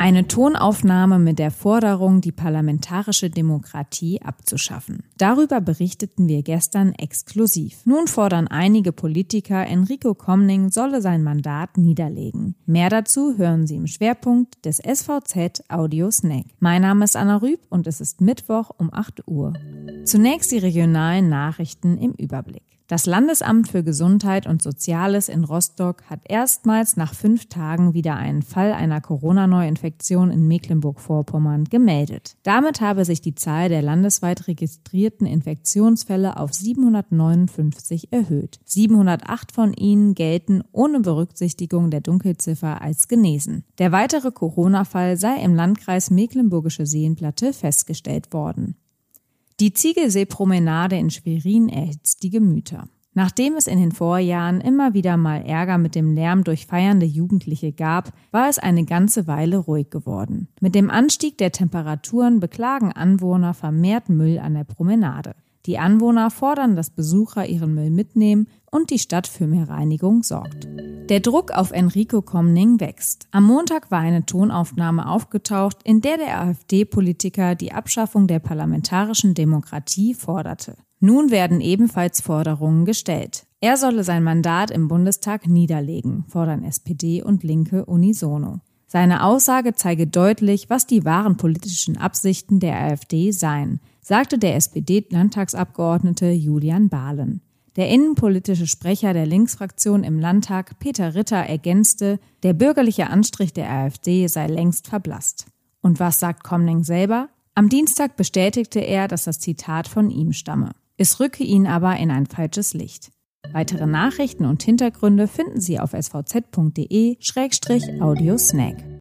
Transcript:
Eine Tonaufnahme mit der Forderung, die parlamentarische Demokratie abzuschaffen. Darüber berichteten wir gestern exklusiv. Nun fordern einige Politiker, Enrico Komning solle sein Mandat niederlegen. Mehr dazu hören Sie im Schwerpunkt des SVZ Audio Snack. Mein Name ist Anna Rüb und es ist Mittwoch um 8 Uhr. Zunächst die regionalen Nachrichten im Überblick. Das Landesamt für Gesundheit und Soziales in Rostock hat erstmals nach fünf Tagen wieder einen Fall einer Corona-Neuinfektion in Mecklenburg-Vorpommern gemeldet. Damit habe sich die Zahl der landesweit registrierten Infektionsfälle auf 759 erhöht. 708 von ihnen gelten ohne Berücksichtigung der Dunkelziffer als genesen. Der weitere Corona-Fall sei im Landkreis Mecklenburgische Seenplatte festgestellt worden. Die Ziegelseepromenade in Schwerin erhitzt die Gemüter. Nachdem es in den Vorjahren immer wieder mal Ärger mit dem Lärm durch feiernde Jugendliche gab, war es eine ganze Weile ruhig geworden. Mit dem Anstieg der Temperaturen beklagen Anwohner vermehrt Müll an der Promenade. Die Anwohner fordern, dass Besucher ihren Müll mitnehmen und die Stadt für mehr Reinigung sorgt. Der Druck auf Enrico Komning wächst. Am Montag war eine Tonaufnahme aufgetaucht, in der der AfD-Politiker die Abschaffung der parlamentarischen Demokratie forderte. Nun werden ebenfalls Forderungen gestellt. Er solle sein Mandat im Bundestag niederlegen, fordern SPD und Linke unisono. Seine Aussage zeige deutlich, was die wahren politischen Absichten der AfD seien, sagte der SPD-Landtagsabgeordnete Julian Bahlen. Der innenpolitische Sprecher der Linksfraktion im Landtag, Peter Ritter, ergänzte, der bürgerliche Anstrich der AfD sei längst verblasst. Und was sagt Komning selber? Am Dienstag bestätigte er, dass das Zitat von ihm stamme. Es rücke ihn aber in ein falsches Licht. Weitere Nachrichten und Hintergründe finden Sie auf svz.de-audiosnack.